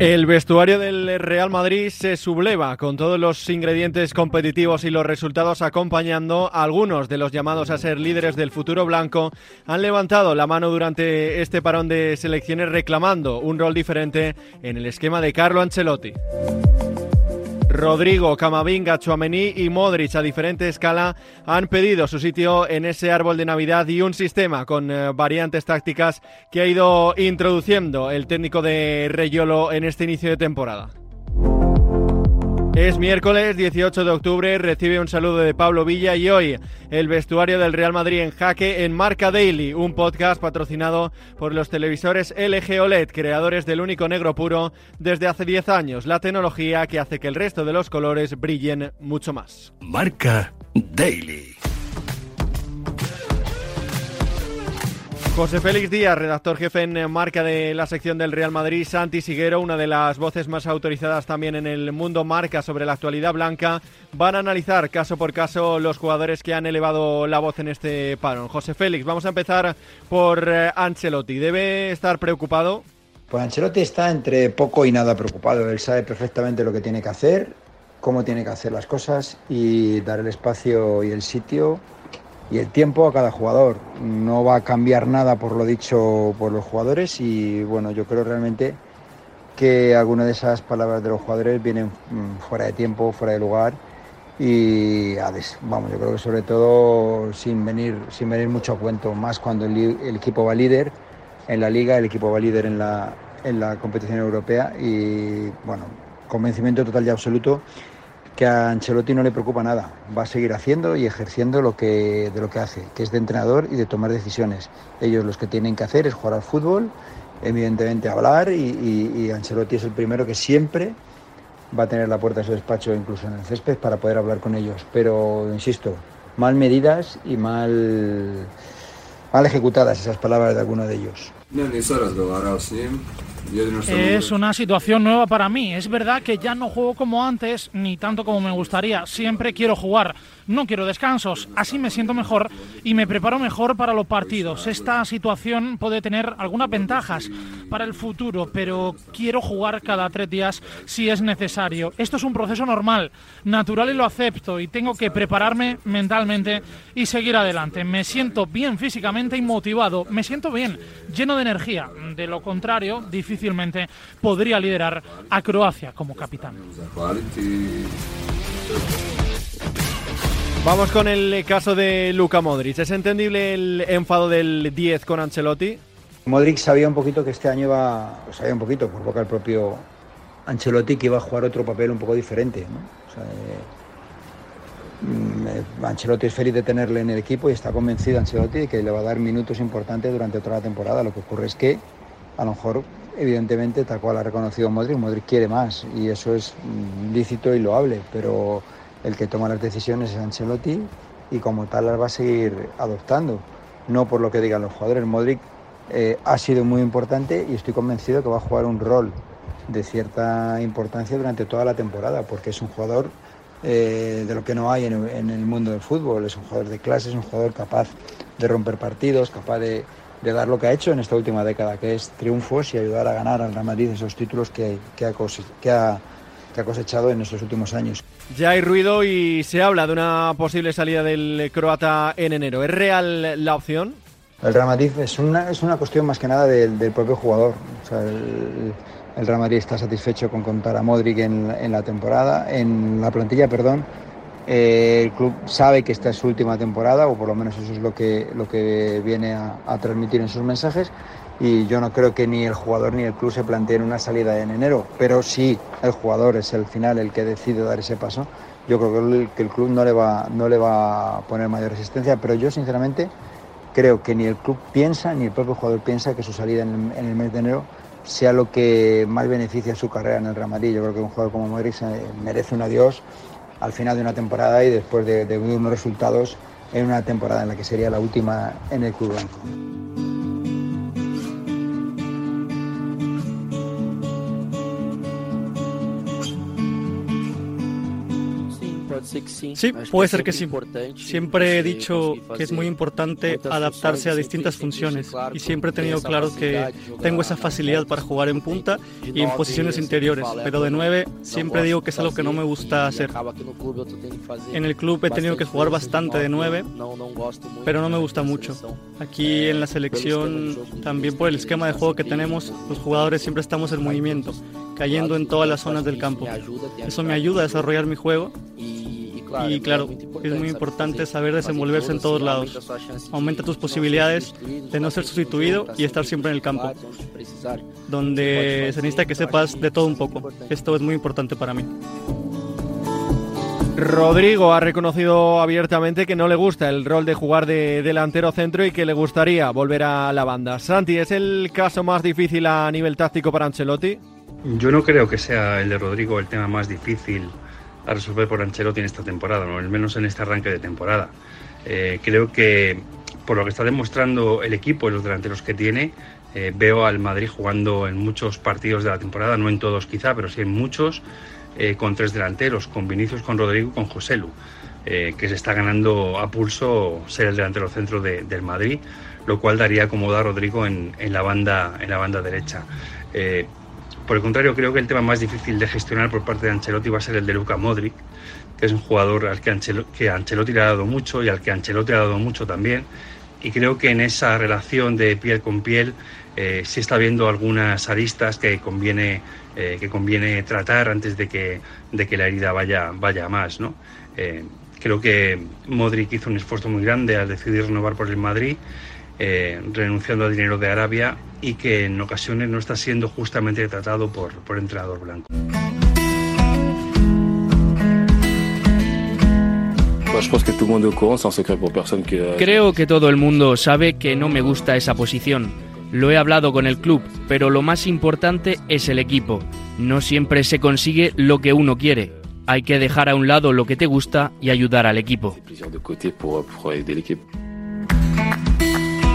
El vestuario del Real Madrid se subleva con todos los ingredientes competitivos y los resultados acompañando. Algunos de los llamados a ser líderes del futuro blanco han levantado la mano durante este parón de selecciones reclamando un rol diferente en el esquema de Carlo Ancelotti. Rodrigo, Camavinga, Chuamení y Modric a diferente escala han pedido su sitio en ese árbol de Navidad y un sistema con eh, variantes tácticas que ha ido introduciendo el técnico de Reyolo en este inicio de temporada. Es miércoles 18 de octubre, recibe un saludo de Pablo Villa y hoy el vestuario del Real Madrid en jaque en Marca Daily, un podcast patrocinado por los televisores LG OLED, creadores del único negro puro desde hace 10 años, la tecnología que hace que el resto de los colores brillen mucho más. Marca Daily. José Félix Díaz, redactor jefe en marca de la sección del Real Madrid, Santi Siguero, una de las voces más autorizadas también en el mundo marca sobre la actualidad blanca, van a analizar caso por caso los jugadores que han elevado la voz en este paro. José Félix, vamos a empezar por eh, Ancelotti. ¿Debe estar preocupado? Pues Ancelotti está entre poco y nada preocupado. Él sabe perfectamente lo que tiene que hacer, cómo tiene que hacer las cosas y dar el espacio y el sitio y el tiempo a cada jugador. No va a cambiar nada por lo dicho por los jugadores y bueno, yo creo realmente que algunas de esas palabras de los jugadores vienen mm, fuera de tiempo, fuera de lugar y vamos, yo creo que sobre todo sin venir, sin venir mucho a cuento, más cuando el, equipo va líder en la liga, el equipo va líder en la, en la competición europea y bueno, convencimiento total y absoluto que a Ancelotti no le preocupa nada. Va a seguir haciendo y ejerciendo lo que, de lo que hace, que es de entrenador y de tomar decisiones. Ellos los que tienen que hacer es jugar al fútbol, evidentemente hablar y, Ancelotti es el primero que siempre va a tener la puerta de su despacho, incluso en el césped, para poder hablar con ellos. Pero, insisto, mal medidas y mal, mal ejecutadas esas palabras de alguno de ellos. Es una situación nueva para mí. Es verdad que ya no juego como antes, ni tanto como me gustaría. Siempre quiero jugar, no quiero descansos. Así me siento mejor y me preparo mejor para los partidos. Esta situación puede tener algunas ventajas para el futuro, pero quiero jugar cada tres días si es necesario. Esto es un proceso normal, natural y lo acepto y tengo que prepararme mentalmente y seguir adelante. Me siento bien físicamente y motivado. Me siento bien, lleno de energía. De lo contrario, difícilmente podría liderar a Croacia como capitán. Vamos con el caso de Luka Modric. ¿Es entendible el enfado del 10 con Ancelotti? Modric sabía un poquito que este año iba, sabía un poquito por boca el propio Ancelotti que iba a jugar otro papel un poco diferente. ¿no? Eh, Ancelotti es feliz de tenerle en el equipo y está convencido Ancelotti de que le va a dar minutos importantes durante toda la temporada. Lo que ocurre es que a lo mejor, evidentemente, tal cual ha reconocido Modric, Modric quiere más y eso es mm, lícito y loable, pero el que toma las decisiones es Ancelotti y como tal las va a seguir adoptando, no por lo que digan los jugadores. Modric eh, ha sido muy importante y estoy convencido que va a jugar un rol de cierta importancia durante toda la temporada, porque es un jugador eh, de lo que no hay en, el mundo del fútbol. Es un jugador de clase, es un jugador capaz de romper partidos, capaz de, dar lo que ha hecho en esta última década, que es triunfos y ayudar a ganar al Real Madrid esos títulos que, que, ha, cosechado en estos últimos años. Ya hay ruido y se habla de una posible salida del croata en enero. ¿Es real la opción? El Real Madrid es una, es una cuestión más que nada del, propio jugador. El Real Madrid está satisfecho con contar a Modric en, la temporada, en la plantilla, perdón. Eh, el club sabe que esta es su última temporada, o por lo menos eso es lo que, lo que viene a, transmitir en sus mensajes. Y yo no creo que ni el jugador ni el club se planteen una salida en enero, pero sí el jugador es el final el que decide dar ese paso. Yo creo que el, que el club no le, va, no le va a poner mayor resistencia, pero yo sinceramente creo que ni el club piensa ni el propio jugador piensa que su salida en el mes de enero sea lo que más beneficia su carrera en el Real Madrid. Yo creo que un jugador como Modric merece un adiós al final de una temporada y después de, de unos resultados en una temporada en la que sería la última en el club blanco. Sí, puede ser que sí. Siempre he dicho que es muy importante adaptarse a distintas funciones y siempre he tenido claro que tengo esa facilidad para jugar en punta y en posiciones interiores, pero de nueve siempre digo que es algo que no me gusta hacer. En el club he tenido que jugar bastante de nueve, pero no me gusta mucho. Aquí en la selección, también por el esquema de juego que tenemos, los jugadores siempre estamos en movimiento, cayendo en todas las zonas del campo. Eso me ayuda a desarrollar mi juego y claro, es muy importante saber desenvolverse en todos lados. Aumenta tus posibilidades de no ser sustituido y estar siempre en el campo, donde se necesita que sepas de todo un poco. Esto es muy importante para mí. Rodrigo ha reconocido abiertamente que no le gusta el rol de jugar de delantero centro y que le gustaría volver a la banda. Santi, ¿es el caso más difícil a nivel táctico para Ancelotti? Yo no creo que sea el de Rodrigo el tema más difícil a resolver por Ancelotti en esta temporada, ¿no? al menos en este arranque de temporada. Eh, creo que por lo que está demostrando el equipo y los delanteros que tiene, eh, veo al Madrid jugando en muchos partidos de la temporada, no en todos quizá, pero sí en muchos, eh, con tres delanteros, con Vinicius, con Rodrigo con José Lu, eh, que se está ganando a pulso ser el delantero centro del Madrid, lo cual daría cómodo a Rodrigo en, la, banda, en la banda derecha. Por el contrario, creo que el tema más difícil de gestionar por parte de Ancelotti va a ser el de Luca Modric, que es un jugador al que Ancelotti, que Ancelotti le ha dado mucho y al que Ancelotti ha dado mucho también. Y creo que en esa relación de piel con piel eh, sí está viendo algunas aristas que conviene eh, que conviene tratar antes de que, de que la herida vaya, vaya más. ¿no? Eh, creo que Modric hizo un esfuerzo muy grande al decidir renovar por el Madrid, eh, renunciando al dinero de Arabia y que en ocasiones no está siendo justamente tratado por, por entrenador blanco. Creo que todo el mundo sabe que no me gusta esa posición lo he hablado con el club, pero lo más importante es el equipo. No siempre se consigue lo que uno quiere. Hay que dejar a un lado lo que te gusta y ayudar al equipo.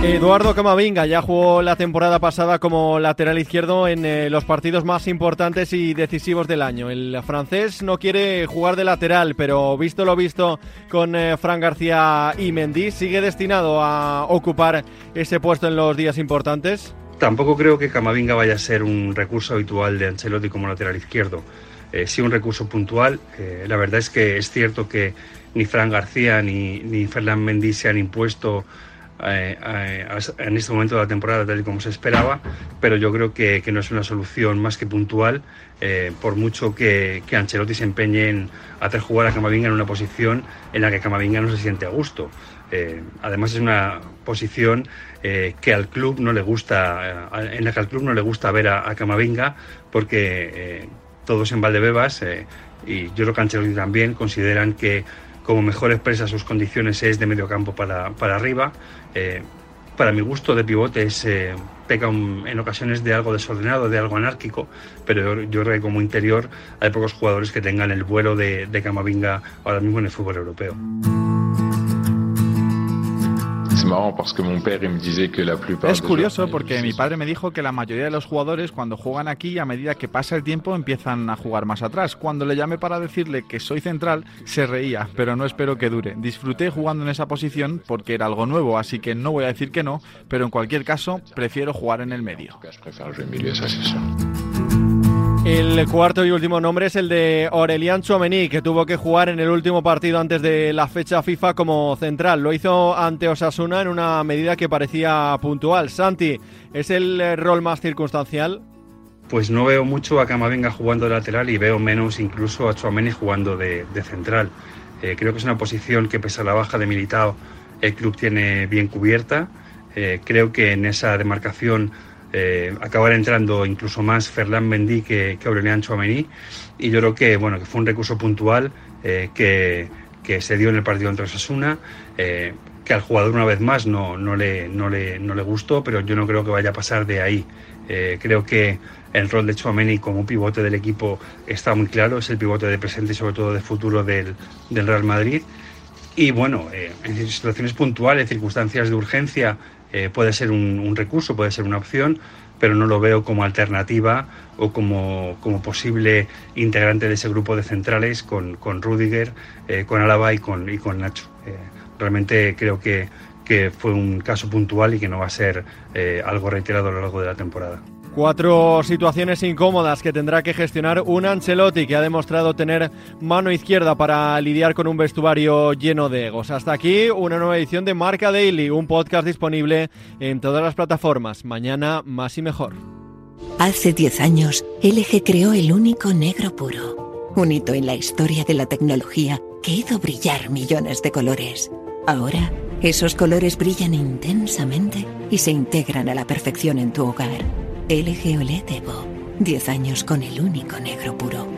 Eduardo Camavinga ya jugó la temporada pasada como lateral izquierdo en eh, los partidos más importantes y decisivos del año. El francés no quiere jugar de lateral, pero visto lo visto con eh, Fran García y Mendy, ¿sigue destinado a ocupar ese puesto en los días importantes? Tampoco creo que Camavinga vaya a ser un recurso habitual de Ancelotti como lateral izquierdo. Eh, sí un recurso puntual. la verdad es que es cierto que ni Fran García ni, ni Fernán Mendy se han impuesto en este momento de la temporada tal y como se esperaba, pero yo creo que, no es una solución más que puntual, eh, por mucho que, que, Ancelotti se empeñe en hacer jugar a Camavinga en una posición en la que Camavinga no se siente a gusto. además es una posición que al club no le gusta, en la que al club no le gusta ver a, Camavinga, porque todos en Valdebebas y yo creo que Ancelotti también consideran que como mejor expresa sus condiciones es de medio campo para, para arriba. Eh, para mi gusto de pivote es, eh, peca en ocasiones de algo desordenado, de algo anárquico, pero yo, creo que como interior hay pocos jugadores que tengan el vuelo de, de Camavinga ahora mismo en el fútbol europeo. Es curioso porque mi padre me dijo que la mayoría de los jugadores cuando juegan aquí a medida que pasa el tiempo empiezan a jugar más atrás. Cuando le llamé para decirle que soy central se reía, pero no espero que dure. Disfruté jugando en esa posición porque era algo nuevo, así que no voy a decir que no, pero en cualquier caso prefiero jugar en el medio. El cuarto y último nombre es el de Aurelian Chouameni, que tuvo que jugar en el último partido antes de la fecha FIFA como central. Lo hizo ante Osasuna en una medida que parecía puntual. Santi, ¿es el rol más circunstancial? Pues no veo mucho a Camavinga jugando de lateral y veo menos incluso a Chouameni jugando de, central. Eh, creo que es una posición que pese a la baja de Militao el club tiene bien cubierta. Eh, creo que en esa demarcación eh, acabar entrando incluso más Ferland Mendy que, que Aurelian Chouameni y yo creo que bueno que fue un recurso puntual eh, que, que, se dio en el partido entre Osasuna eh, que al jugador una vez más no, no, le, no, le, no le gustó pero yo no creo que vaya a pasar de ahí. Eh, creo que el rol de Chouameni como pivote del equipo está muy claro es el pivote de presente y sobre todo de futuro del, del Real Madrid. Y bueno, en situaciones puntuales, circunstancias de urgencia, eh, puede ser un, recurso, puede ser una opción, pero no lo veo como alternativa o como, como posible integrante de ese grupo de centrales con, con Rudiger, eh, con Alaba y con, y con Nacho. Eh, realmente creo que, que, fue un caso puntual y que no va a ser algo reiterado a lo largo de la temporada. Cuatro situaciones incómodas que tendrá que gestionar un Ancelotti que ha demostrado tener mano izquierda para lidiar con un vestuario lleno de egos. Hasta aquí una nueva edición de Marca Daily, un podcast disponible en todas las plataformas. Mañana más y mejor. Hace 10 años, LG creó el único negro puro, un hito en la historia de la tecnología que hizo brillar millones de colores. Ahora, esos colores brillan intensamente y se integran a la perfección en tu hogar. LG OLED Evo. 10 años con el único negro puro.